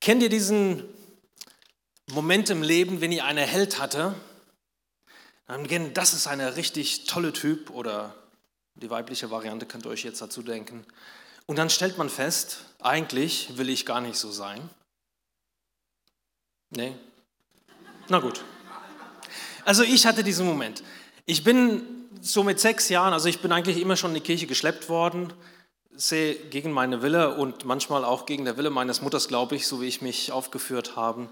Kennt ihr diesen Moment im Leben, wenn ihr einen Held hatte? Dann gehen, das ist ein richtig tolle Typ oder die weibliche Variante könnt ihr euch jetzt dazu denken. Und dann stellt man fest, eigentlich will ich gar nicht so sein. Nee? Na gut. Also ich hatte diesen Moment. Ich bin so mit sechs Jahren, also ich bin eigentlich immer schon in die Kirche geschleppt worden, sehe gegen meine Wille und manchmal auch gegen der Wille meines Mutters, glaube ich, so wie ich mich aufgeführt habe.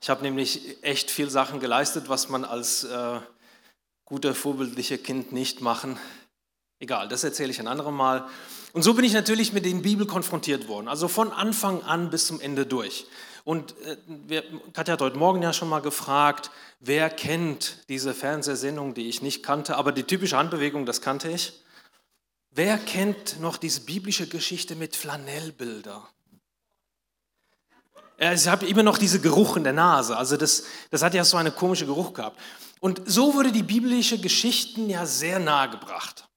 Ich habe nämlich echt viel Sachen geleistet, was man als äh, guter, vorbildlicher Kind nicht machen. Egal, das erzähle ich ein anderes Mal. Und so bin ich natürlich mit den Bibel konfrontiert worden, also von Anfang an bis zum Ende durch. Und äh, wir, Katja hat heute Morgen ja schon mal gefragt, wer kennt diese Fernsehsendung, die ich nicht kannte, aber die typische Handbewegung, das kannte ich. Wer kennt noch diese biblische Geschichte mit Flanellbilder? Ich habe immer noch diese Geruch in der Nase. Also das, das hat ja so einen komischen Geruch gehabt. Und so wurde die biblische Geschichten ja sehr nahe gebracht.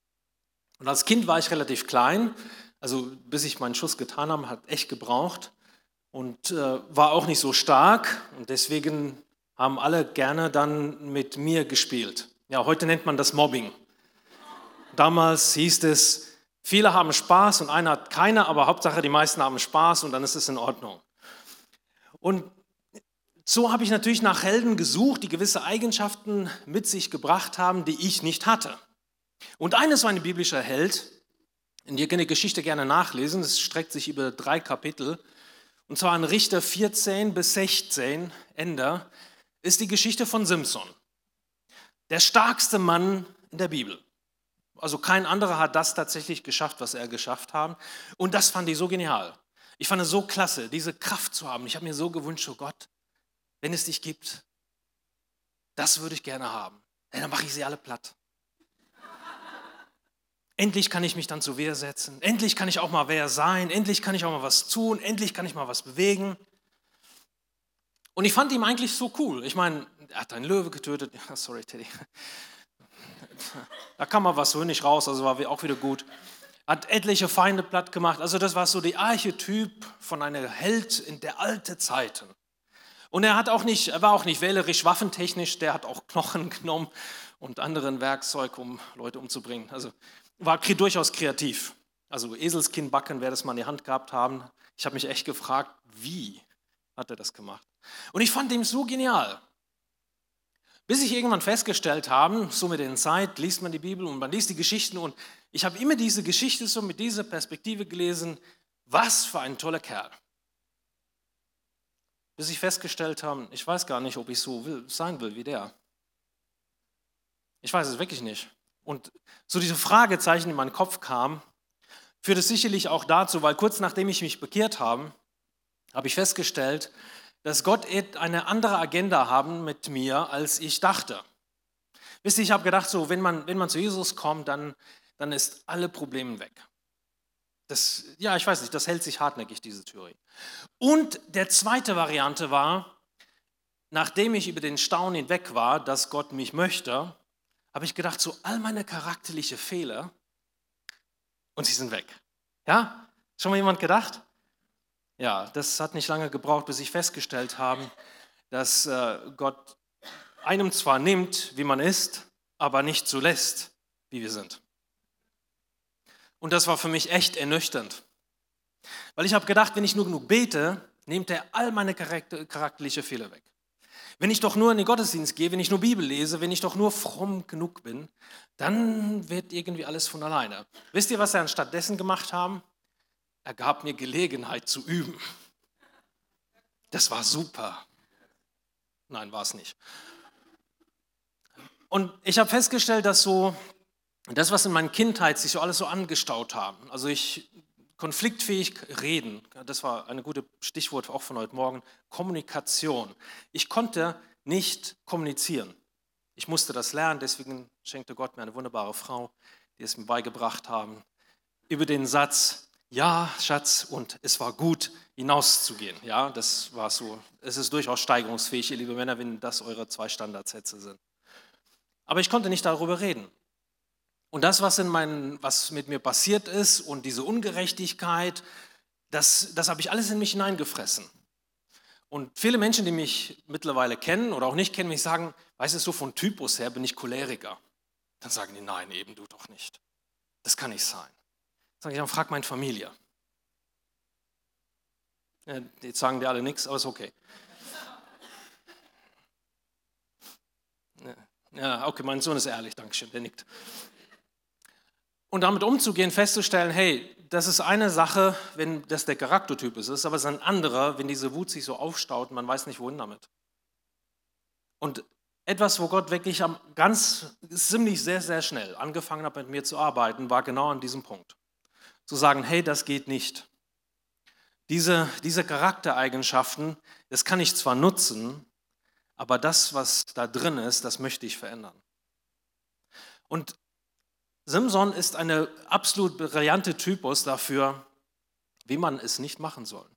Und als Kind war ich relativ klein, also bis ich meinen Schuss getan habe, hat echt gebraucht und äh, war auch nicht so stark und deswegen haben alle gerne dann mit mir gespielt. Ja, heute nennt man das Mobbing. Damals hieß es, viele haben Spaß und einer hat keine, aber Hauptsache die meisten haben Spaß und dann ist es in Ordnung. Und so habe ich natürlich nach Helden gesucht, die gewisse Eigenschaften mit sich gebracht haben, die ich nicht hatte. Und eines war ein biblischer Held, und ihr könnt die Geschichte gerne nachlesen, es streckt sich über drei Kapitel. Und zwar in Richter 14 bis 16, Ende, ist die Geschichte von Simson. Der starkste Mann in der Bibel. Also kein anderer hat das tatsächlich geschafft, was er geschafft hat. Und das fand ich so genial. Ich fand es so klasse, diese Kraft zu haben. Ich habe mir so gewünscht, oh Gott, wenn es dich gibt, das würde ich gerne haben. Ja, dann mache ich sie alle platt. Endlich kann ich mich dann zur Wehr setzen. Endlich kann ich auch mal wer sein. Endlich kann ich auch mal was tun. Endlich kann ich mal was bewegen. Und ich fand ihn eigentlich so cool. Ich meine, er hat einen Löwe getötet. Sorry, Teddy. Da kam mal was nicht raus, also war auch wieder gut. Hat etliche Feinde platt gemacht. Also das war so der Archetyp von einem Held in der alten Zeiten. Und er hat auch nicht, er war auch nicht wählerisch waffentechnisch, der hat auch Knochen genommen und anderen Werkzeug, um Leute umzubringen. Also war durchaus kreativ. Also Eselskinnbacken, wer das mal in die Hand gehabt haben. Ich habe mich echt gefragt, wie hat er das gemacht? Und ich fand ihn so genial. Bis ich irgendwann festgestellt habe, so mit der Zeit liest man die Bibel und man liest die Geschichten und ich habe immer diese Geschichte so mit dieser Perspektive gelesen, was für ein toller Kerl. Bis ich festgestellt habe, ich weiß gar nicht, ob ich so will, sein will wie der. Ich weiß es wirklich nicht. Und so diese Fragezeichen in meinen Kopf kamen, führte sicherlich auch dazu, weil kurz nachdem ich mich bekehrt habe, habe ich festgestellt, dass Gott eine andere Agenda haben mit mir, als ich dachte. Wisst ihr, ich habe gedacht, so, wenn man, wenn man zu Jesus kommt, dann, dann ist alle Probleme weg. Das, ja, ich weiß nicht, das hält sich hartnäckig, diese Theorie. Und der zweite Variante war, nachdem ich über den Staunen hinweg war, dass Gott mich möchte, habe ich gedacht, so all meine charakterlichen Fehler und sie sind weg. Ja? Schon mal jemand gedacht? Ja, das hat nicht lange gebraucht, bis ich festgestellt habe, dass äh, Gott einem zwar nimmt, wie man ist, aber nicht so lässt, wie wir sind. Und das war für mich echt ernüchternd. Weil ich habe gedacht, wenn ich nur genug bete, nimmt er all meine charakterlichen Fehler weg. Wenn ich doch nur in den Gottesdienst gehe, wenn ich nur Bibel lese, wenn ich doch nur fromm genug bin, dann wird irgendwie alles von alleine. Wisst ihr, was er anstattdessen gemacht haben? Er gab mir Gelegenheit zu üben. Das war super. Nein, war es nicht. Und ich habe festgestellt, dass so das, was in meiner Kindheit sich so alles so angestaut haben, also ich konfliktfähig reden, das war ein gutes Stichwort auch von heute Morgen, Kommunikation. Ich konnte nicht kommunizieren. Ich musste das lernen, deswegen schenkte Gott mir eine wunderbare Frau, die es mir beigebracht haben, über den Satz, ja, Schatz, und es war gut, hinauszugehen. Ja, das war so. Es ist durchaus steigerungsfähig, ihr liebe Männer, wenn das eure zwei Standardsätze sind. Aber ich konnte nicht darüber reden. Und das, was, in meinen, was mit mir passiert ist und diese Ungerechtigkeit, das, das habe ich alles in mich hineingefressen. Und viele Menschen, die mich mittlerweile kennen oder auch nicht kennen, mich sagen, weißt du, so von Typus her bin ich Choleriker. Dann sagen die, nein, eben du doch nicht. Das kann nicht sein. Sag ich, dann frag meine Familie. Ja, jetzt sagen die alle nichts, aber ist okay. Ja, okay, mein Sohn ist ehrlich, Dankeschön, der nickt. Und damit umzugehen, festzustellen, hey, das ist eine Sache, wenn das der Charaktertyp ist, aber es ist ein anderer, wenn diese Wut sich so aufstaut und man weiß nicht, wohin damit. Und etwas, wo Gott wirklich ganz ziemlich sehr, sehr schnell angefangen hat, mit mir zu arbeiten, war genau an diesem Punkt. Zu sagen, hey, das geht nicht. Diese, diese Charaktereigenschaften, das kann ich zwar nutzen, aber das, was da drin ist, das möchte ich verändern. Und Simson ist eine absolut brillante Typus dafür, wie man es nicht machen soll.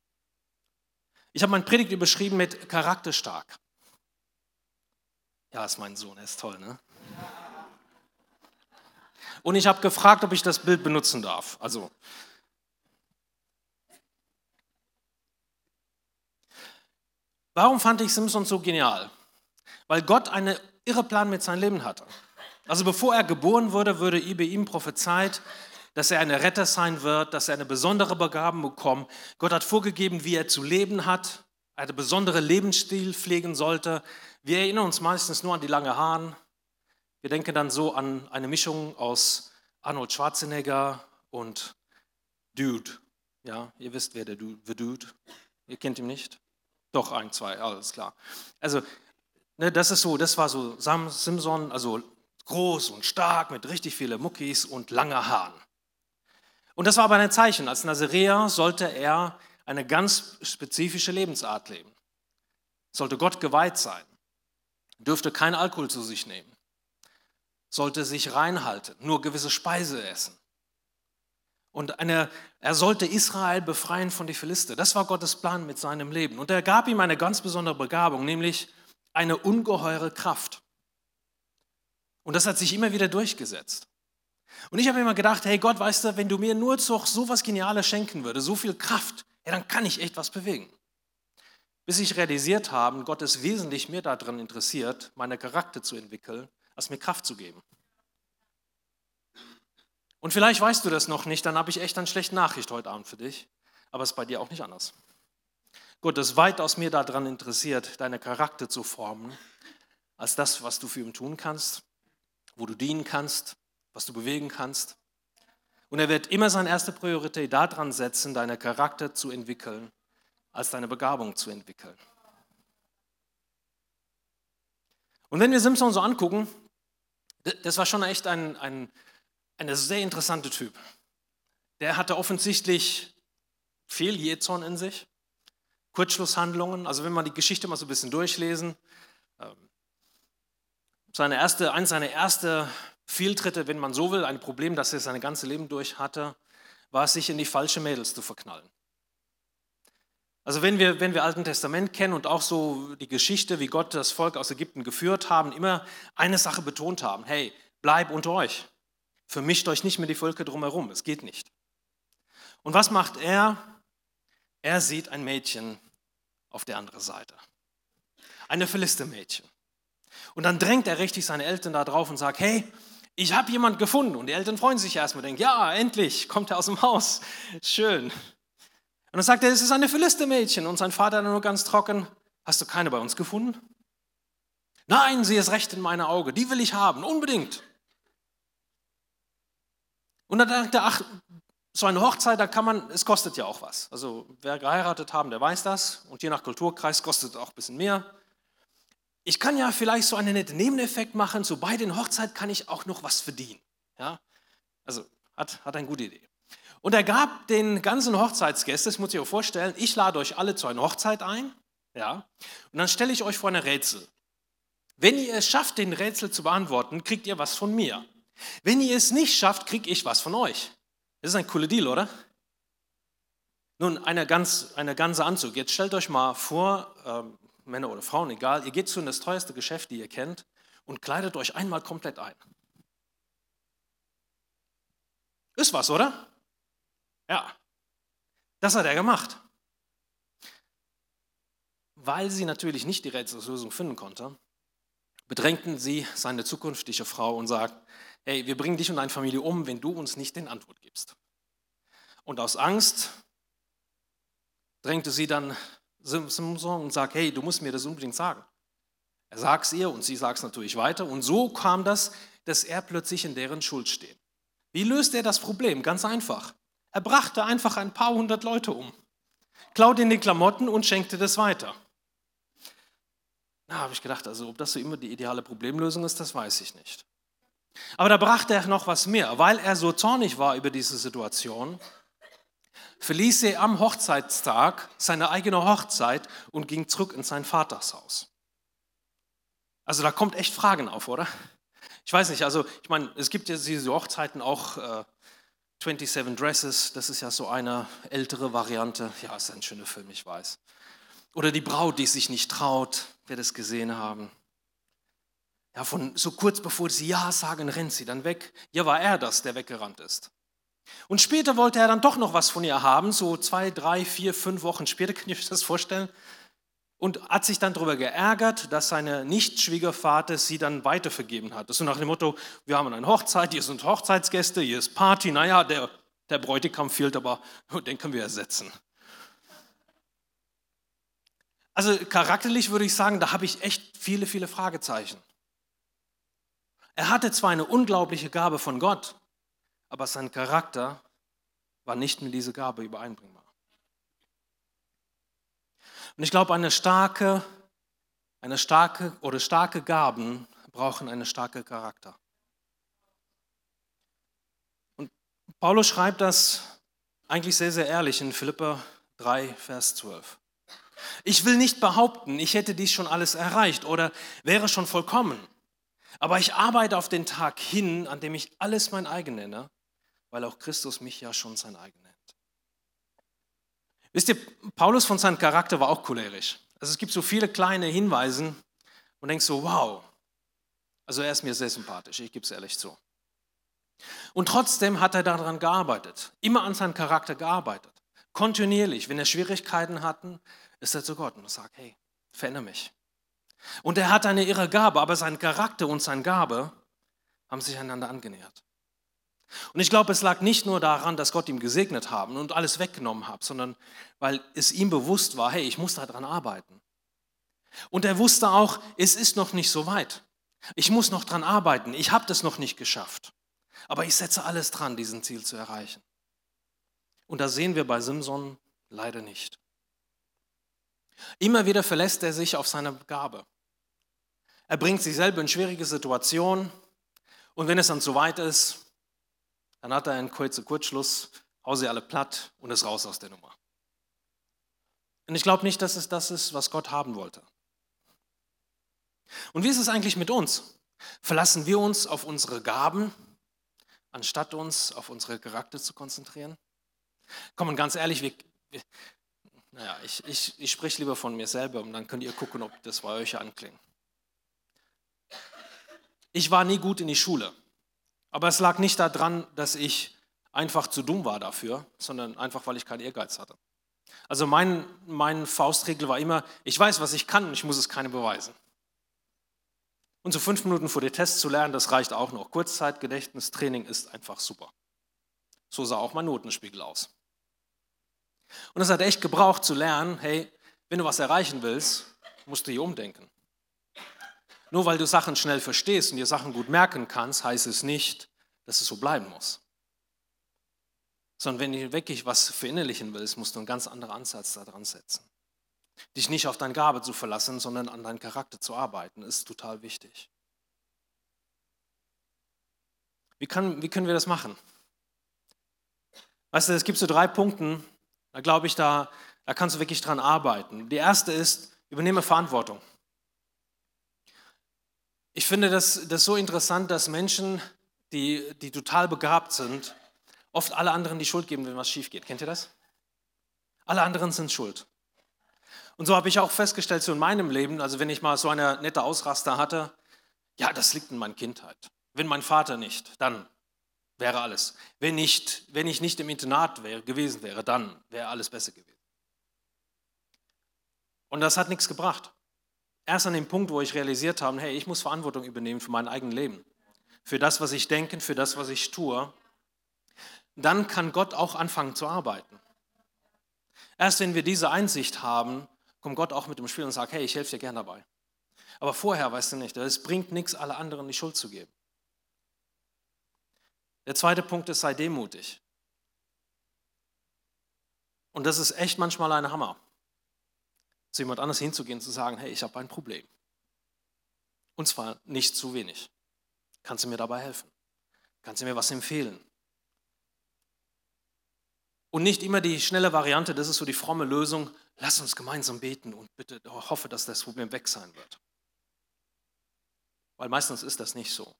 Ich habe mein Predigt überschrieben mit charakterstark. Ja, ist mein Sohn, er ist toll, ne? Und ich habe gefragt, ob ich das Bild benutzen darf. Also, Warum fand ich Simpson so genial? Weil Gott einen irre Plan mit seinem Leben hatte. Also bevor er geboren wurde, über ihm prophezeit, dass er ein Retter sein wird, dass er eine besondere Begabung bekommt. Gott hat vorgegeben, wie er zu leben hat, einen besonderen Lebensstil pflegen sollte. Wir erinnern uns meistens nur an die langen Haaren. Wir denken dann so an eine Mischung aus Arnold Schwarzenegger und Dude. Ja, ihr wisst, wer der Dude, the Dude. Ihr kennt ihn nicht? Doch, ein, zwei, alles klar. Also, ne, das ist so, das war so Sam Simpson, also groß und stark mit richtig vielen Muckis und langer Haaren. Und das war aber ein Zeichen. Als Nazaräer sollte er eine ganz spezifische Lebensart leben. Sollte Gott geweiht sein. Dürfte kein Alkohol zu sich nehmen. Sollte sich reinhalten, nur gewisse Speise essen. Und eine, er sollte Israel befreien von den Philister. Das war Gottes Plan mit seinem Leben. Und er gab ihm eine ganz besondere Begabung, nämlich eine ungeheure Kraft. Und das hat sich immer wieder durchgesetzt. Und ich habe immer gedacht, hey Gott, weißt du, wenn du mir nur so, was Geniales schenken würdest, so viel Kraft, ja, dann kann ich echt was bewegen. Bis ich realisiert habe, Gott ist wesentlich mehr daran interessiert, meine Charakter zu entwickeln, als mir Kraft zu geben. Und vielleicht weißt du das noch nicht, dann habe ich echt eine schlechte Nachricht heute Abend für dich. Aber es ist bei dir auch nicht anders. Gott ist weitaus mehr daran interessiert, deine Charakter zu formen, als das, was du für ihn tun kannst, wo du dienen kannst, was du bewegen kannst. Und er wird immer seine erste Priorität daran setzen, deine Charakter zu entwickeln, als deine Begabung zu entwickeln. Und wenn wir Simpson so angucken, das war schon echt ein, ein ein sehr interessanter Typ. Der hatte offensichtlich viel Jezorn in sich, Kurzschlusshandlungen. Also wenn man die Geschichte mal so ein bisschen durchlesen, ähm, seine erste, eines seiner ersten Fehltritte, wenn man so will, ein Problem, das er sein ganzes Leben durch hatte, war es, sich in die falsche Mädels zu verknallen. Also wenn wir, wenn wir Alten Testament kennen und auch so die Geschichte, wie Gott das Volk aus Ägypten geführt haben, immer eine Sache betont haben, hey, bleib unter euch. Vermischt euch nicht mit die Völker drumherum, es geht nicht. Und was macht er? Er sieht ein Mädchen auf der anderen Seite. Eine Philister-Mädchen. Und dann drängt er richtig seine Eltern da drauf und sagt, hey, ich habe jemand gefunden. Und die Eltern freuen sich erstmal, denken, ja, endlich kommt er aus dem Haus. Schön. Und dann sagt er, es ist eine Philister-Mädchen. Und sein Vater nur ganz trocken, hast du keine bei uns gefunden? Nein, sie ist recht in meiner Auge. Die will ich haben, unbedingt. Und dann dachte er, ach, so eine Hochzeit, da kann man, es kostet ja auch was. Also wer geheiratet haben, der weiß das. Und je nach Kulturkreis kostet es auch ein bisschen mehr. Ich kann ja vielleicht so einen netten Nebeneffekt machen, so bei den Hochzeit kann ich auch noch was verdienen. Ja? Also hat, hat eine gute Idee. Und er gab den ganzen Hochzeitsgästen, das muss ich euch vorstellen, ich lade euch alle zu einer Hochzeit ein. Ja? Und dann stelle ich euch vor eine Rätsel. Wenn ihr es schafft, den Rätsel zu beantworten, kriegt ihr was von mir. Wenn ihr es nicht schafft, kriege ich was von euch. Das ist ein cooler Deal, oder? Nun, eine, ganz, eine ganze Anzug. Jetzt stellt euch mal vor, ähm, Männer oder Frauen, egal, ihr geht zu das teuerste Geschäft, die ihr kennt, und kleidet euch einmal komplett ein. Ist was, oder? Ja. Das hat er gemacht. weil sie natürlich nicht die Rätselslösung finden konnte, bedrängten sie seine zukünftige Frau und sagten, hey, wir bringen dich und deine Familie um, wenn du uns nicht den Antwort gibst. Und aus Angst drängte sie dann Simson und sagt, hey, du musst mir das unbedingt sagen. Er sagt es ihr und sie sagt es natürlich weiter. Und so kam das, dass er plötzlich in deren Schuld steht. Wie löst er das Problem? Ganz einfach. Er brachte einfach ein paar hundert Leute um, klaute in die Klamotten und schenkte das weiter. Na, habe ich gedacht, also ob das so immer die ideale Problemlösung ist, das weiß ich nicht. Aber da brachte er noch was mehr, weil er so zornig war über diese Situation, verließ er am Hochzeitstag seine eigene Hochzeit und ging zurück in sein Vatershaus. Also da kommt echt Fragen auf, oder? Ich weiß nicht, also ich meine, es gibt ja diese Hochzeiten auch äh, 27 Dresses, das ist ja so eine ältere Variante. Ja, ist ein schöner Film, ich weiß. Oder die Braut, die sich nicht traut, wer das gesehen haben. Ja, von so kurz bevor sie Ja sagen, rennt sie dann weg. Ja, war er das, der weggerannt ist. Und später wollte er dann doch noch was von ihr haben, so zwei, drei, vier, fünf Wochen später, könnt ihr euch das vorstellen? Und hat sich dann darüber geärgert, dass seine Nicht-Schwiegervater sie dann weitervergeben hat. Das ist nach dem Motto, wir haben eine Hochzeit, hier sind Hochzeitsgäste, hier ist Party, naja, der, der Bräutigam fehlt, aber den können wir ersetzen. Also charakterlich würde ich sagen, da habe ich echt viele, viele Fragezeichen. Er hatte zwar eine unglaubliche Gabe von Gott, aber sein Charakter war nicht mit dieser Gabe übereinbringbar. Und ich glaube, eine starke, eine starke oder starke Gaben brauchen einen starken Charakter. Und Paulus schreibt das eigentlich sehr, sehr ehrlich in Philippa 3, Vers 12. Ich will nicht behaupten, ich hätte dies schon alles erreicht oder wäre schon vollkommen. Aber ich arbeite auf den Tag hin, an dem ich alles mein eigen nenne, weil auch Christus mich ja schon sein eigen nennt. Wisst ihr, Paulus von seinem Charakter war auch cholerisch. Also es gibt so viele kleine Hinweise und denkst so, wow. Also er ist mir sehr sympathisch, ich gebe es ehrlich zu. Und trotzdem hat er daran gearbeitet, immer an seinem Charakter gearbeitet. Kontinuierlich, wenn er Schwierigkeiten hatten, ist er zu Gott und sagt, hey, verändere mich. Und er hat eine irre Gabe, aber sein Charakter und seine Gabe haben sich einander angenähert. Und ich glaube, es lag nicht nur daran, dass Gott ihm gesegnet haben und alles weggenommen hat, sondern weil es ihm bewusst war, hey, ich muss daran arbeiten. Und er wusste auch, es ist noch nicht so weit. Ich muss noch daran arbeiten. Ich habe das noch nicht geschafft. Aber ich setze alles dran, diesen Ziel zu erreichen. Und da sehen wir bei Simson leider nicht. Immer wieder verlässt er sich auf seine Gabe. Er bringt sich selber in schwierige Situationen und wenn es dann zu weit ist, dann hat er einen kurzen Kurzschluss, hau sie alle platt und ist raus aus der Nummer. Und ich glaube nicht, dass es das ist, was Gott haben wollte. Und wie ist es eigentlich mit uns? Verlassen wir uns auf unsere Gaben, anstatt uns auf unsere Charakter zu konzentrieren? Komm, und ganz ehrlich, wir, wir, naja, ich, ich, ich spreche lieber von mir selber und dann könnt ihr gucken, ob das bei euch anklingt. Ich war nie gut in die Schule, aber es lag nicht daran, dass ich einfach zu dumm war dafür, sondern einfach, weil ich keinen Ehrgeiz hatte. Also mein, mein Faustregel war immer, ich weiß, was ich kann und ich muss es keinem beweisen. Und so fünf Minuten vor dem Test zu lernen, das reicht auch noch. Kurzzeitgedächtnistraining ist einfach super. So sah auch mein Notenspiegel aus. Und es hat echt gebraucht zu lernen, hey, wenn du was erreichen willst, musst du hier umdenken. Nur weil du Sachen schnell verstehst und dir Sachen gut merken kannst, heißt es nicht, dass es so bleiben muss. Sondern wenn du wirklich was verinnerlichen willst, musst du einen ganz anderen Ansatz daran setzen. Dich nicht auf deine Gabe zu verlassen, sondern an deinen Charakter zu arbeiten, ist total wichtig. Wie, kann, wie können wir das machen? Weißt du, es gibt so drei Punkte, da glaube ich, da, da kannst du wirklich dran arbeiten. Die erste ist, übernehme Verantwortung. Ich finde das, das so interessant, dass Menschen, die, die total begabt sind, oft alle anderen die Schuld geben, wenn was schief geht. Kennt ihr das? Alle anderen sind schuld. Und so habe ich auch festgestellt, so in meinem Leben, also wenn ich mal so eine nette Ausraster hatte, ja, das liegt in meiner Kindheit. Wenn mein Vater nicht, dann wäre alles. Wenn, nicht, wenn ich nicht im Internat wäre, gewesen wäre, dann wäre alles besser gewesen. Und das hat nichts gebracht. Erst an dem Punkt, wo ich realisiert habe, hey, ich muss Verantwortung übernehmen für mein eigenes Leben. Für das, was ich denke, für das, was ich tue. Dann kann Gott auch anfangen zu arbeiten. Erst wenn wir diese Einsicht haben, kommt Gott auch mit dem Spiel und sagt, hey, ich helfe dir gern dabei. Aber vorher, weißt du nicht, es bringt nichts, alle anderen die Schuld zu geben. Der zweite Punkt ist, sei demütig. Und das ist echt manchmal ein Hammer, zu jemand anders hinzugehen und zu sagen, hey, ich habe ein Problem. Und zwar nicht zu wenig. Kannst du mir dabei helfen? Kannst du mir was empfehlen? Und nicht immer die schnelle Variante, das ist so die fromme Lösung, lass uns gemeinsam beten und bitte hoffe, dass das Problem weg sein wird. Weil meistens ist das nicht so.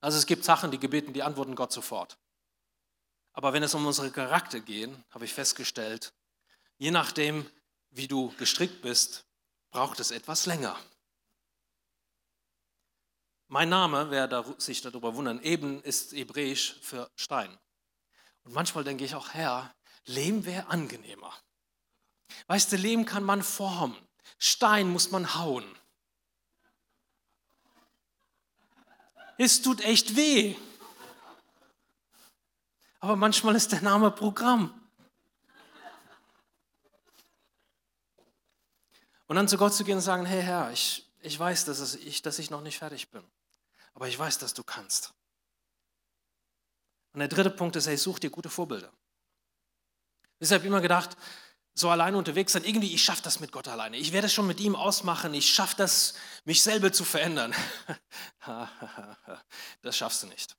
Also es gibt Sachen, die gebeten, die antworten Gott sofort. Aber wenn es um unsere Charakter geht, habe ich festgestellt, je nachdem, wie du gestrickt bist, braucht es etwas länger. Mein Name, wer sich darüber wundern, eben ist hebräisch für Stein. Und manchmal denke ich auch, Herr, Lehm wäre angenehmer. Weißt du, Lehm kann man formen, Stein muss man hauen. Es tut echt weh. Aber manchmal ist der Name Programm. Und dann zu Gott zu gehen und sagen, hey Herr, ich, ich weiß, dass, ich, dass ich noch nicht fertig bin. Aber ich weiß, dass du kannst. Und der dritte Punkt ist, hey, such dir gute Vorbilder. Habe immer gedacht, so alleine unterwegs sein, irgendwie, ich schaffe das mit Gott alleine. Ich werde es schon mit ihm ausmachen. Ich schaffe das, mich selber zu verändern. das schaffst du nicht.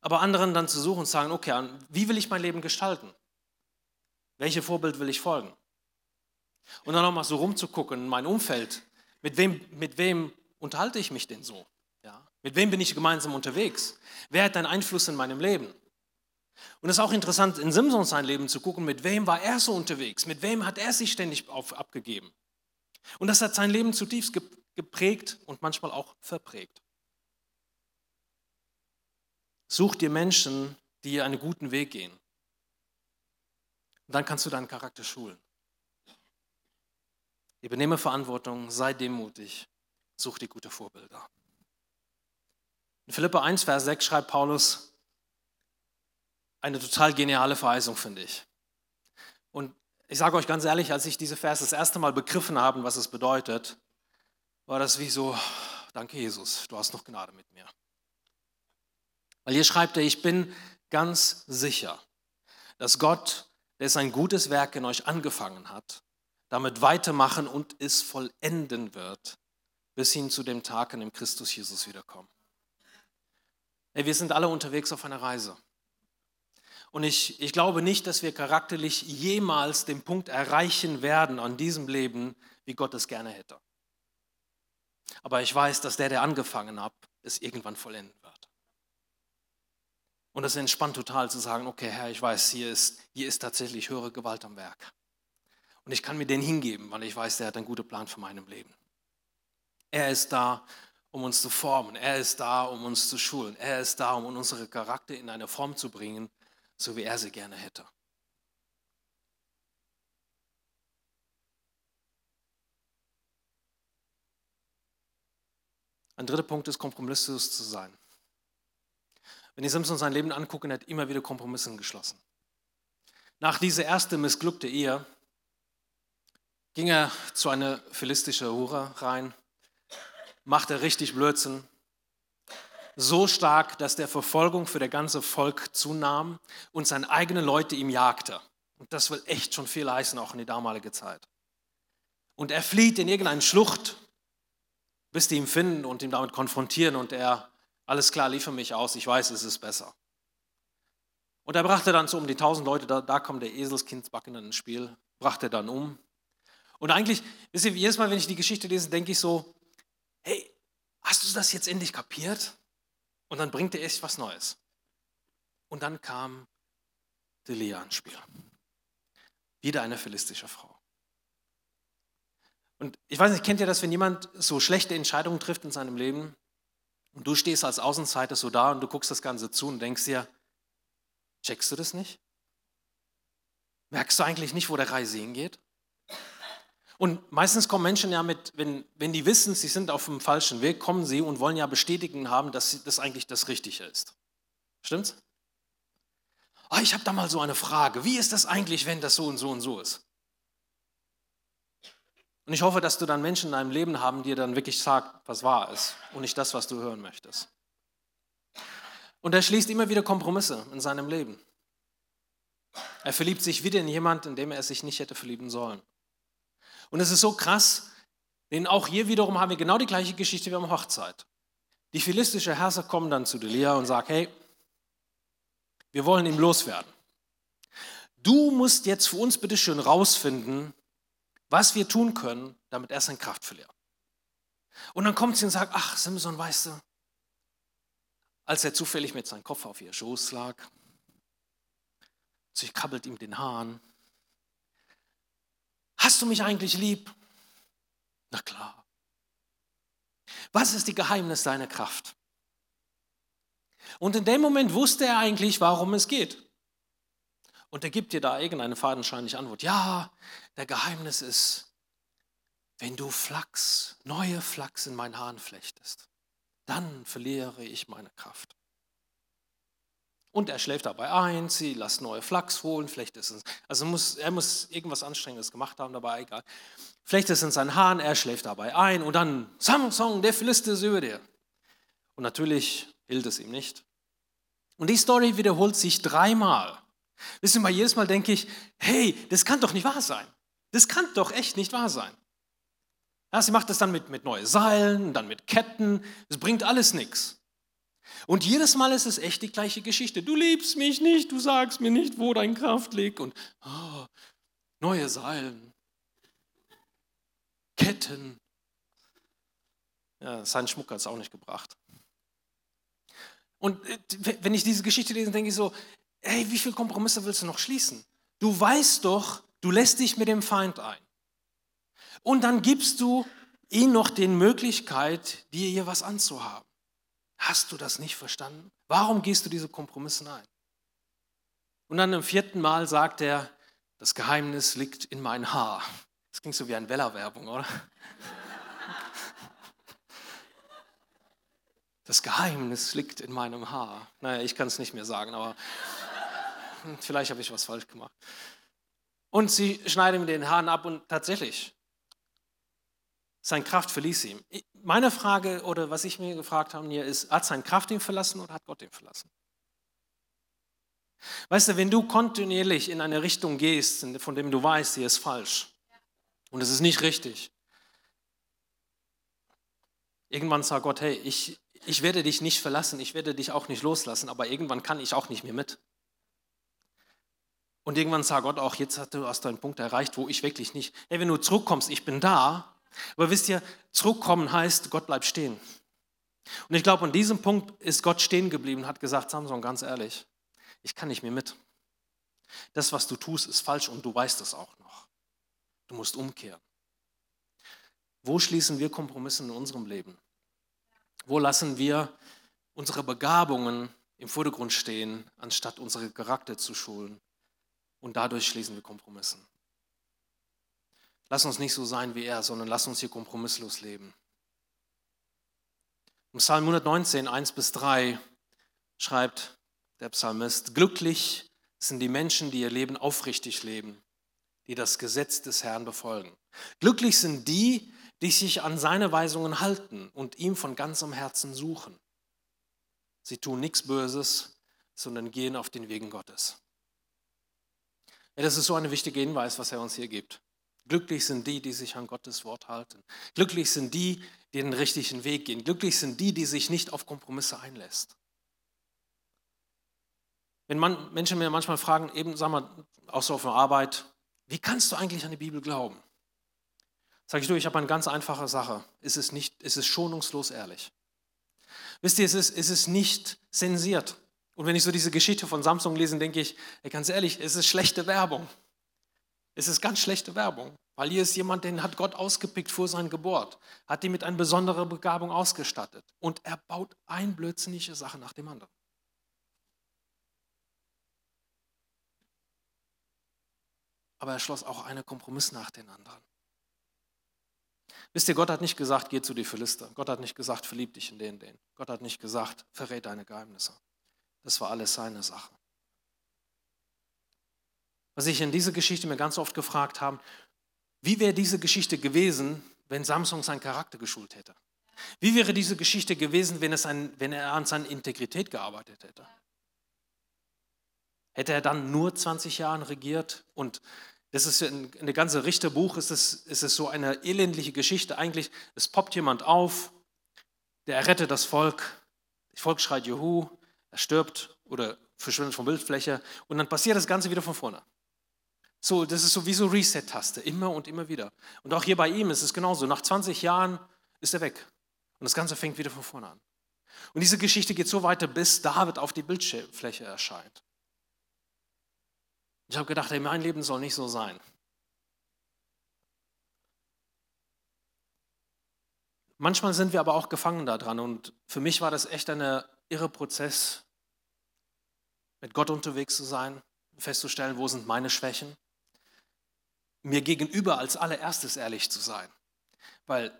Aber anderen dann zu suchen und sagen, okay, wie will ich mein Leben gestalten? Welche Vorbild will ich folgen? Und dann nochmal so rumzugucken in mein Umfeld. Mit wem, mit wem unterhalte ich mich denn so? Ja? Mit wem bin ich gemeinsam unterwegs? Wer hat einen Einfluss in meinem Leben? Und es ist auch interessant, in Simsons sein Leben zu gucken, mit wem war er so unterwegs? Mit wem hat er sich ständig auf, abgegeben? Und das hat sein Leben zutiefst geprägt und manchmal auch verprägt. Such dir Menschen, die einen guten Weg gehen. Und dann kannst du deinen Charakter schulen. Übernehme Verantwortung, sei demutig, such dir gute Vorbilder. In Philippa 1, Vers 6 schreibt Paulus eine total geniale Verheißung, finde ich. Und ich sage euch ganz ehrlich, als ich diese Vers das erste Mal begriffen habe, was es bedeutet, war das wie so, danke Jesus, du hast noch Gnade mit mir. Weil hier schreibt er, ich bin ganz sicher, dass Gott, der sein gutes Werk in euch angefangen hat, damit weitermachen und es vollenden wird, bis hin zu dem Tag, an dem Christus Jesus wiederkommt. Hey, wir sind alle unterwegs auf einer Reise. Und ich, ich glaube nicht, dass wir charakterlich jemals den Punkt erreichen werden an diesem Leben, wie Gott es gerne hätte. Aber ich weiß, dass der, der angefangen hat, es irgendwann vollenden wird. Und es entspannt total zu sagen, okay, Herr, ich weiß, hier ist, hier ist tatsächlich höhere Gewalt am Werk. Und ich kann mir den hingeben, weil ich weiß, der hat einen guten Plan für meinem Leben. Er ist da, um uns zu formen. Er ist da, um uns zu schulen. Er ist da, um unsere Charakter in eine Form zu bringen, so wie er sie gerne hätte. Ein dritter Punkt ist, kompromisslos zu sein. Wenn ich Simpson sein Leben angucke, er hat immer wieder Kompromisse geschlossen. Nach dieser ersten missglückte Ehe ging er zu einer philistischen Hure rein, machte richtig Blödsinn, so stark, dass der Verfolgung für das ganze Volk zunahm und seine eigenen Leute ihm jagte. Und das will echt schon viel heißen, auch in die damalige Zeit. Und er flieht in irgendeine Schlucht, bis die ihn finden und ihn damit konfrontieren und er alles klar, liefere mich aus, ich weiß, es ist besser. Und er brachte dann so um die tausend Leute, da, da kommt der Eselskindsbacken ins Spiel, brachte dann um. Und eigentlich, wisst ihr, jedes Mal, wenn ich die Geschichte lese, denke ich so, hey, hast du das jetzt endlich kapiert? Und dann bringt er echt was Neues. Und dann kam Delia ins Spiel. Wieder eine philistische Frau. Und ich weiß nicht, kennt ihr das, wenn jemand so schlechte Entscheidungen trifft in seinem Leben, und du stehst als Außenseiter so da und du guckst das Ganze zu und denkst dir, checkst du das nicht? Merkst du eigentlich nicht, wo der Reise hingeht? Und meistens kommen Menschen ja mit, wenn, wenn die wissen, sie sind auf dem falschen Weg, kommen sie und wollen ja bestätigen haben, dass das eigentlich das Richtige ist. Stimmt's? Oh, ich habe da mal so eine Frage. Wie ist das eigentlich, wenn das so und so und so ist? Und ich hoffe, dass du dann Menschen in deinem Leben haben, die dir dann wirklich sagen, was wahr ist und nicht das, was du hören möchtest. Und er schließt immer wieder Kompromisse in seinem Leben. Er verliebt sich wieder in jemanden, in dem er sich nicht hätte verlieben sollen. Und es ist so krass, denn auch hier wiederum haben wir genau die gleiche Geschichte wie am Hochzeit. Die philistische Herrscher kommen dann zu Delia und sagen, hey, wir wollen ihn loswerden. Du musst jetzt für uns bitte schön rausfinden, was wir tun können, damit er seine Kraft verliert. Und dann kommt sie und sagt, ach Simson, weißt du, als er zufällig mit seinem Kopf auf ihr Schoß lag, sie krabbelt ihm den Haaren, Hast du mich eigentlich lieb? Na klar. Was ist die Geheimnis deiner Kraft? Und in dem Moment wusste er eigentlich, warum es geht. Und er gibt dir da irgendeine fadenscheinliche Antwort. Ja, der Geheimnis ist, wenn du Flachs, neue Flachs in meinen Haaren flechtest, dann verliere ich meine Kraft. Und er schläft dabei ein, sie lässt neue Flachs holen, vielleicht ist es, also muss, er muss irgendwas Anstrengendes gemacht haben dabei, egal. Vielleicht ist es in seinen Haaren, er schläft dabei ein und dann, Samsung, der Philister ist über dir. Und natürlich hielt es ihm nicht. Und die Story wiederholt sich dreimal. Wissen Sie mal, jedes Mal denke ich, hey, das kann doch nicht wahr sein. Das kann doch echt nicht wahr sein. Ja, sie macht das dann mit, mit neuen Seilen, dann mit Ketten, das bringt alles nichts. Und jedes Mal ist es echt die gleiche Geschichte. Du liebst mich nicht, du sagst mir nicht, wo dein Kraft liegt. Und oh, neue Seilen, Ketten. Ja, sein Schmuck hat es auch nicht gebracht. Und äh, wenn ich diese Geschichte lese, denke ich so, hey, wie viele Kompromisse willst du noch schließen? Du weißt doch, du lässt dich mit dem Feind ein. Und dann gibst du ihm noch die Möglichkeit, dir hier was anzuhaben. Hast du das nicht verstanden? Warum gehst du diese Kompromisse ein? Und dann im vierten Mal sagt er, das Geheimnis liegt in mein Haar. Das klingt so wie eine Weller-Werbung, oder? Das Geheimnis liegt in meinem Haar. Naja, ich kann es nicht mehr sagen, aber vielleicht habe ich was falsch gemacht. Und sie schneiden ihm den Haaren ab und tatsächlich, seine Kraft verließ ihn. Meine Frage oder was ich mir gefragt habe hier ist, hat seine Kraft ihn verlassen oder hat Gott ihn verlassen? Weißt du, wenn du kontinuierlich in eine Richtung gehst, von dem du weißt, sie ist falsch und es ist nicht richtig, irgendwann sagt Gott, hey, ich, ich werde dich nicht verlassen, ich werde dich auch nicht loslassen, aber irgendwann kann ich auch nicht mehr mit. Und irgendwann sagt Gott auch, jetzt hast du, hast du einen Punkt erreicht, wo ich wirklich nicht, hey, wenn du zurückkommst, ich bin da, aber wisst ihr, zurückkommen heißt, Gott bleibt stehen. Und ich glaube, an diesem Punkt ist Gott stehen geblieben und hat gesagt, Samson, ganz ehrlich, ich kann nicht mehr mit. Das, was du tust, ist falsch und du weißt es auch noch. Du musst umkehren. Wo schließen wir Kompromisse in unserem Leben? Wo lassen wir unsere Begabungen im Vordergrund stehen, anstatt unsere Charakter zu schulen? Und dadurch schließen wir Kompromisse. Lass uns nicht so sein wie er, sondern lass uns hier kompromisslos leben. Im Psalm 119, 1 bis 3 schreibt der Psalmist, glücklich sind die Menschen, die ihr Leben aufrichtig leben, die das Gesetz des Herrn befolgen. Glücklich sind die, die sich an seine Weisungen halten und ihm von ganzem Herzen suchen. Sie tun nichts Böses, sondern gehen auf den Wegen Gottes. Ja, das ist so ein wichtiger Hinweis, was er uns hier gibt. Glücklich sind die, die sich an Gottes Wort halten. Glücklich sind die, die den richtigen Weg gehen. Glücklich sind die, die sich nicht auf Kompromisse einlässt. Wenn man, Menschen mir manchmal fragen, eben sagen wir auch so auf der Arbeit, wie kannst du eigentlich an die Bibel glauben? Sag ich du, ich habe eine ganz einfache Sache. Es ist, nicht, es ist schonungslos ehrlich. Wisst ihr, es ist, es ist nicht zensiert. Und wenn ich so diese Geschichte von Samsung lese, denke ich, ey, ganz ehrlich, es ist schlechte Werbung. Es ist ganz schlechte Werbung, weil hier ist jemand, den hat Gott ausgepickt vor seiner Geburt, hat ihn mit einer besonderen Begabung ausgestattet und er baut ein blödsinnige Sache nach dem anderen. Aber er schloss auch einen Kompromiss nach den anderen. Wisst ihr, Gott hat nicht gesagt, geh zu die Philister. Gott hat nicht gesagt, verlieb dich in den, den. Gott hat nicht gesagt, verrät deine Geheimnisse. Das war alles seine Sache. Was ich in dieser Geschichte mir ganz oft gefragt habe, wie wäre diese Geschichte gewesen, wenn Samson seinen Charakter geschult hätte? Wie wäre diese Geschichte gewesen, wenn, es ein, wenn er an seiner Integrität gearbeitet hätte? Hätte er dann nur 20 Jahre regiert? Und das ist in, in der ganze Richterbuch ist es, ist es so eine elendliche Geschichte. Eigentlich, es poppt jemand auf, der errettet das Volk, das Volk schreit Juhu, er stirbt oder verschwindet von Bildfläche und dann passiert das Ganze wieder von vorne. So, das ist so wie so Reset-Taste, immer und immer wieder. Und auch hier bei ihm ist es genauso. Nach 20 Jahren ist er weg. Und das Ganze fängt wieder von vorne an. Und diese Geschichte geht so weiter, bis David auf die Bildfläche erscheint. Ich habe gedacht, hey, mein Leben soll nicht so sein. Manchmal sind wir aber auch gefangen daran und für mich war das echt ein irre Prozess, mit Gott unterwegs zu sein, festzustellen, wo sind meine Schwächen, mir gegenüber als allererstes ehrlich zu sein, weil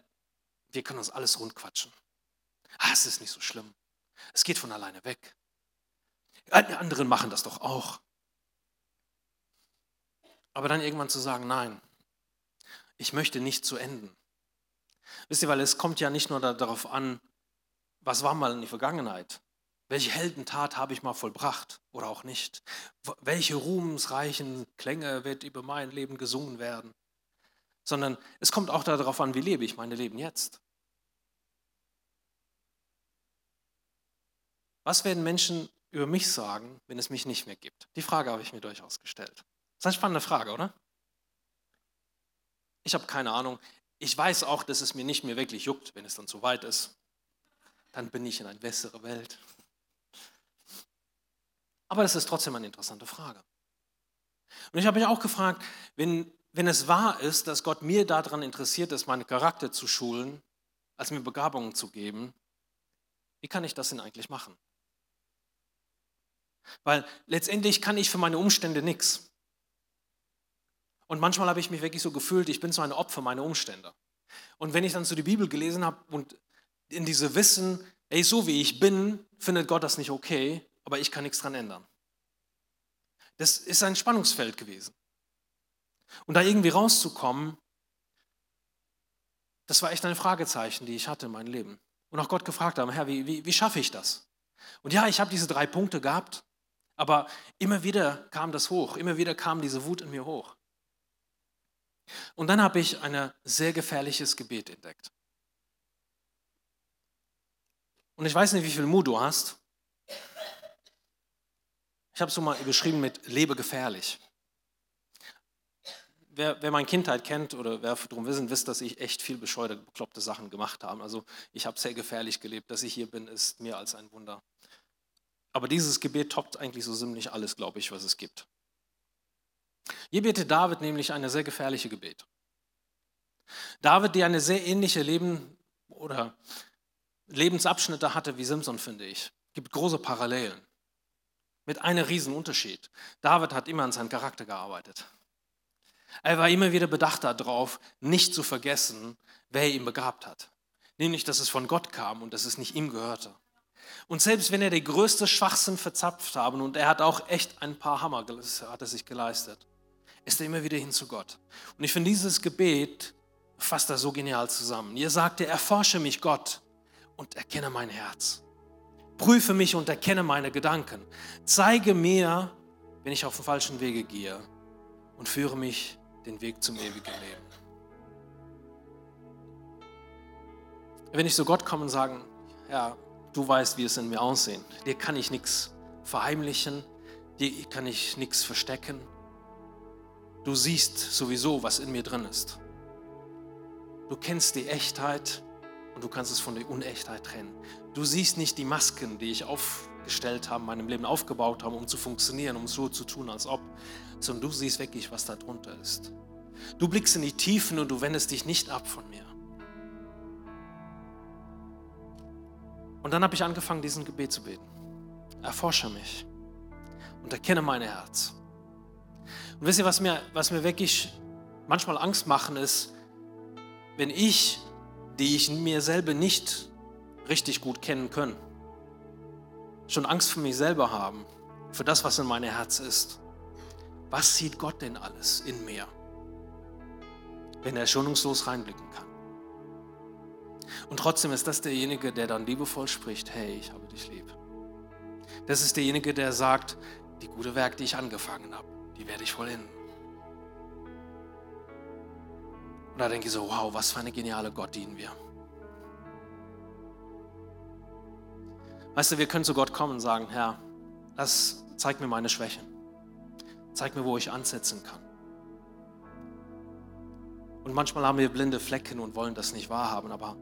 wir können uns alles rundquatschen. Ah, es ist nicht so schlimm. Es geht von alleine weg. Die anderen machen das doch auch. Aber dann irgendwann zu sagen, nein, ich möchte nicht zu enden. Wisst ihr, weil es kommt ja nicht nur darauf an, was war mal in der Vergangenheit, welche Heldentat habe ich mal vollbracht oder auch nicht, welche ruhmsreichen Klänge wird über mein Leben gesungen werden, sondern es kommt auch darauf an, wie lebe ich meine Leben jetzt. Was werden Menschen über mich sagen, wenn es mich nicht mehr gibt? Die Frage habe ich mir durchaus gestellt. Das ist eine spannende Frage, oder? Ich habe keine Ahnung. Ich weiß auch, dass es mir nicht mehr wirklich juckt, wenn es dann zu weit ist. Dann bin ich in eine bessere Welt. Aber das ist trotzdem eine interessante Frage. Und ich habe mich auch gefragt, wenn, wenn es wahr ist, dass Gott mir daran interessiert ist, meinen Charakter zu schulen, als mir Begabungen zu geben, wie kann ich das denn eigentlich machen? Weil letztendlich kann ich für meine Umstände nichts. Und manchmal habe ich mich wirklich so gefühlt, ich bin so ein Opfer meiner Umstände. Und wenn ich dann so die Bibel gelesen habe und in diese Wissen, ey, so wie ich bin, findet Gott das nicht okay, aber ich kann nichts dran ändern. Das ist ein Spannungsfeld gewesen. Und da irgendwie rauszukommen, das war echt ein Fragezeichen, die ich hatte in meinem Leben. Und auch Gott gefragt habe, Herr, wie, wie, wie schaffe ich das? Und ja, ich habe diese drei Punkte gehabt, aber immer wieder kam das hoch, immer wieder kam diese Wut in mir hoch. Und dann habe ich ein sehr gefährliches Gebet entdeckt. Und ich weiß nicht, wie viel Mut du hast. Ich habe es so mal überschrieben mit Lebe gefährlich. Wer, wer meine Kindheit kennt oder wer darum wissen, wisst, dass ich echt viel bescheuerte, bekloppte Sachen gemacht habe. Also ich habe sehr gefährlich gelebt. Dass ich hier bin, ist mehr als ein Wunder. Aber dieses Gebet toppt eigentlich so ziemlich alles, glaube ich, was es gibt. Hier betet David nämlich eine sehr gefährliche Gebet. David, der eine sehr ähnliche Leben oder Lebensabschnitte hatte wie Simson, finde ich, gibt große Parallelen. Mit einem riesen Unterschied. David hat immer an seinem Charakter gearbeitet. Er war immer wieder bedacht darauf, nicht zu vergessen, wer ihn begabt hat. Nämlich, dass es von Gott kam und dass es nicht ihm gehörte. Und selbst wenn er der größte Schwachsinn verzapft haben und er hat auch echt ein paar Hammer hat er sich geleistet, ist er immer wieder hin zu Gott. Und ich finde dieses Gebet fasst er so genial zusammen. Ihr sagt, erforsche mich Gott und erkenne mein Herz. Prüfe mich und erkenne meine Gedanken. Zeige mir, wenn ich auf den falschen Wege gehe und führe mich den Weg zum ewigen Leben. Wenn ich zu Gott komme und sage, ja, Du weißt, wie es in mir aussieht. Dir kann ich nichts verheimlichen, dir kann ich nichts verstecken. Du siehst sowieso, was in mir drin ist. Du kennst die Echtheit und du kannst es von der Unechtheit trennen. Du siehst nicht die Masken, die ich aufgestellt habe, in meinem Leben aufgebaut habe, um zu funktionieren, um so zu tun, als ob, sondern du siehst wirklich, was da drunter ist. Du blickst in die Tiefen und du wendest dich nicht ab von mir. Und dann habe ich angefangen, diesen Gebet zu beten. Erforsche mich und erkenne mein Herz. Und wisst ihr, was mir, was mir wirklich manchmal Angst machen ist, wenn ich, die ich mir selber nicht richtig gut kennen können, schon Angst vor mich selber haben, für das, was in meinem Herz ist, was sieht Gott denn alles in mir, wenn er schonungslos reinblicken kann? Und trotzdem ist das derjenige, der dann liebevoll spricht, hey, ich habe dich lieb. Das ist derjenige, der sagt, die gute Werk, die ich angefangen habe, die werde ich vollenden. Und da denke ich so, wow, was für eine geniale Gott dienen wir. Weißt du, wir können zu Gott kommen und sagen, Herr, das zeig mir meine Schwächen. Zeig mir, wo ich ansetzen kann. Und manchmal haben wir blinde Flecken und wollen das nicht wahrhaben, aber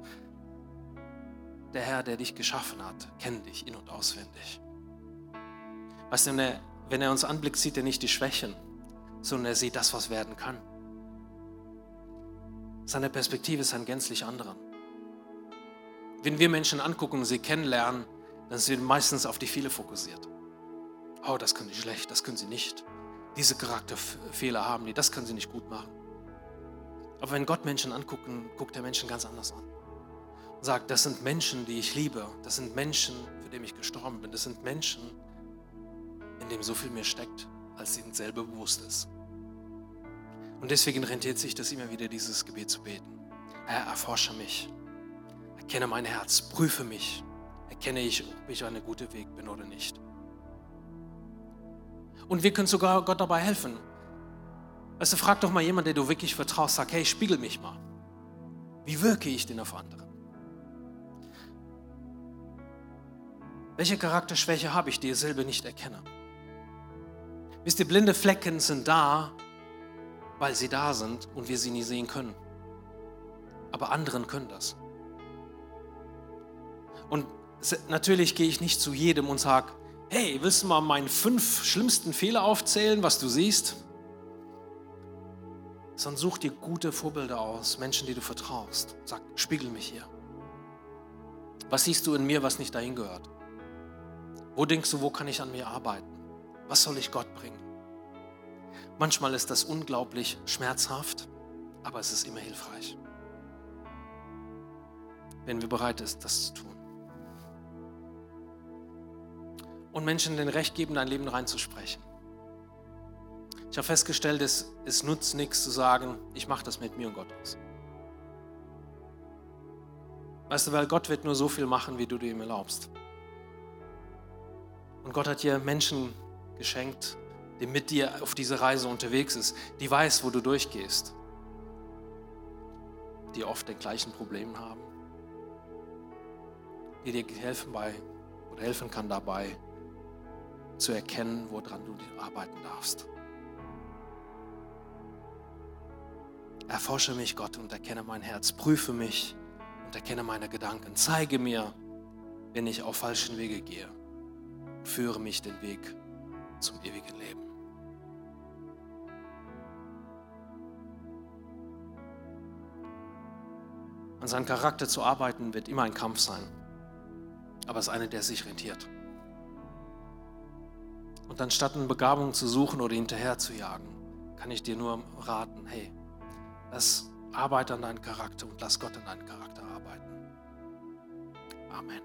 der Herr, der dich geschaffen hat, kennt dich in- und auswendig. Weißt du, wenn er, wenn er uns anblickt, sieht er nicht die Schwächen, sondern er sieht das, was werden kann. Seine Perspektive ist ein gänzlich anderer. Wenn wir Menschen angucken und sie kennenlernen, dann sind wir meistens auf die viele fokussiert. Oh, das können sie schlecht, das können sie nicht. Diese Charakterfehler haben die, das können sie nicht gut machen. Aber wenn Gott Menschen anguckt, guckt er Menschen ganz anders an. Und sagt, das sind Menschen, die ich liebe. Das sind Menschen, für die ich gestorben bin. Das sind Menschen, in denen so viel mehr steckt, als ihnen selber bewusst ist. Und deswegen rentiert sich das immer wieder, dieses Gebet zu beten. Herr, erforsche mich. Erkenne mein Herz. Prüfe mich. Erkenne ich, ob ich auf einem guten Weg bin oder nicht. Und wir können sogar Gott dabei helfen. Also frag doch mal jemanden, der du wirklich vertraust, sag, hey, spiegel mich mal. Wie wirke ich denn auf andere? Welche Charakterschwäche habe ich, die ich selber nicht erkenne? Wisst ihr, blinde Flecken sind da, weil sie da sind und wir sie nie sehen können. Aber anderen können das. Und natürlich gehe ich nicht zu jedem und sage, hey, willst du mal meinen fünf schlimmsten Fehler aufzählen, was du siehst? Sondern such dir gute Vorbilder aus, Menschen, die du vertraust. Sag, spiegel mich hier. Was siehst du in mir, was nicht dahin gehört? Wo denkst du, wo kann ich an mir arbeiten? Was soll ich Gott bringen? Manchmal ist das unglaublich schmerzhaft, aber es ist immer hilfreich, wenn wir bereit sind, das zu tun. Und Menschen den Recht geben, dein Leben reinzusprechen. Ich habe festgestellt, es, es nutzt nichts zu sagen, ich mache das mit mir und Gott aus. Weißt du, weil Gott wird nur so viel machen, wie du ihm erlaubst. Und Gott hat dir Menschen geschenkt, die mit dir auf dieser Reise unterwegs ist, die weiß, wo du durchgehst, die oft den gleichen Problemen haben, die dir helfen bei oder helfen kann dabei, zu erkennen, woran du arbeiten darfst. Erforsche mich, Gott, und erkenne mein Herz. Prüfe mich und erkenne meine Gedanken. Zeige mir, wenn ich auf falschen Wege gehe. Führe mich den Weg zum ewigen Leben. An seinem Charakter zu arbeiten wird immer ein Kampf sein, aber es ist eine, der sich rentiert. Und anstatt eine Begabung zu suchen oder hinterher zu jagen, kann ich dir nur raten, hey, lass arbeite an deinem Charakter und lass Gott an deinem Charakter arbeiten. Amen.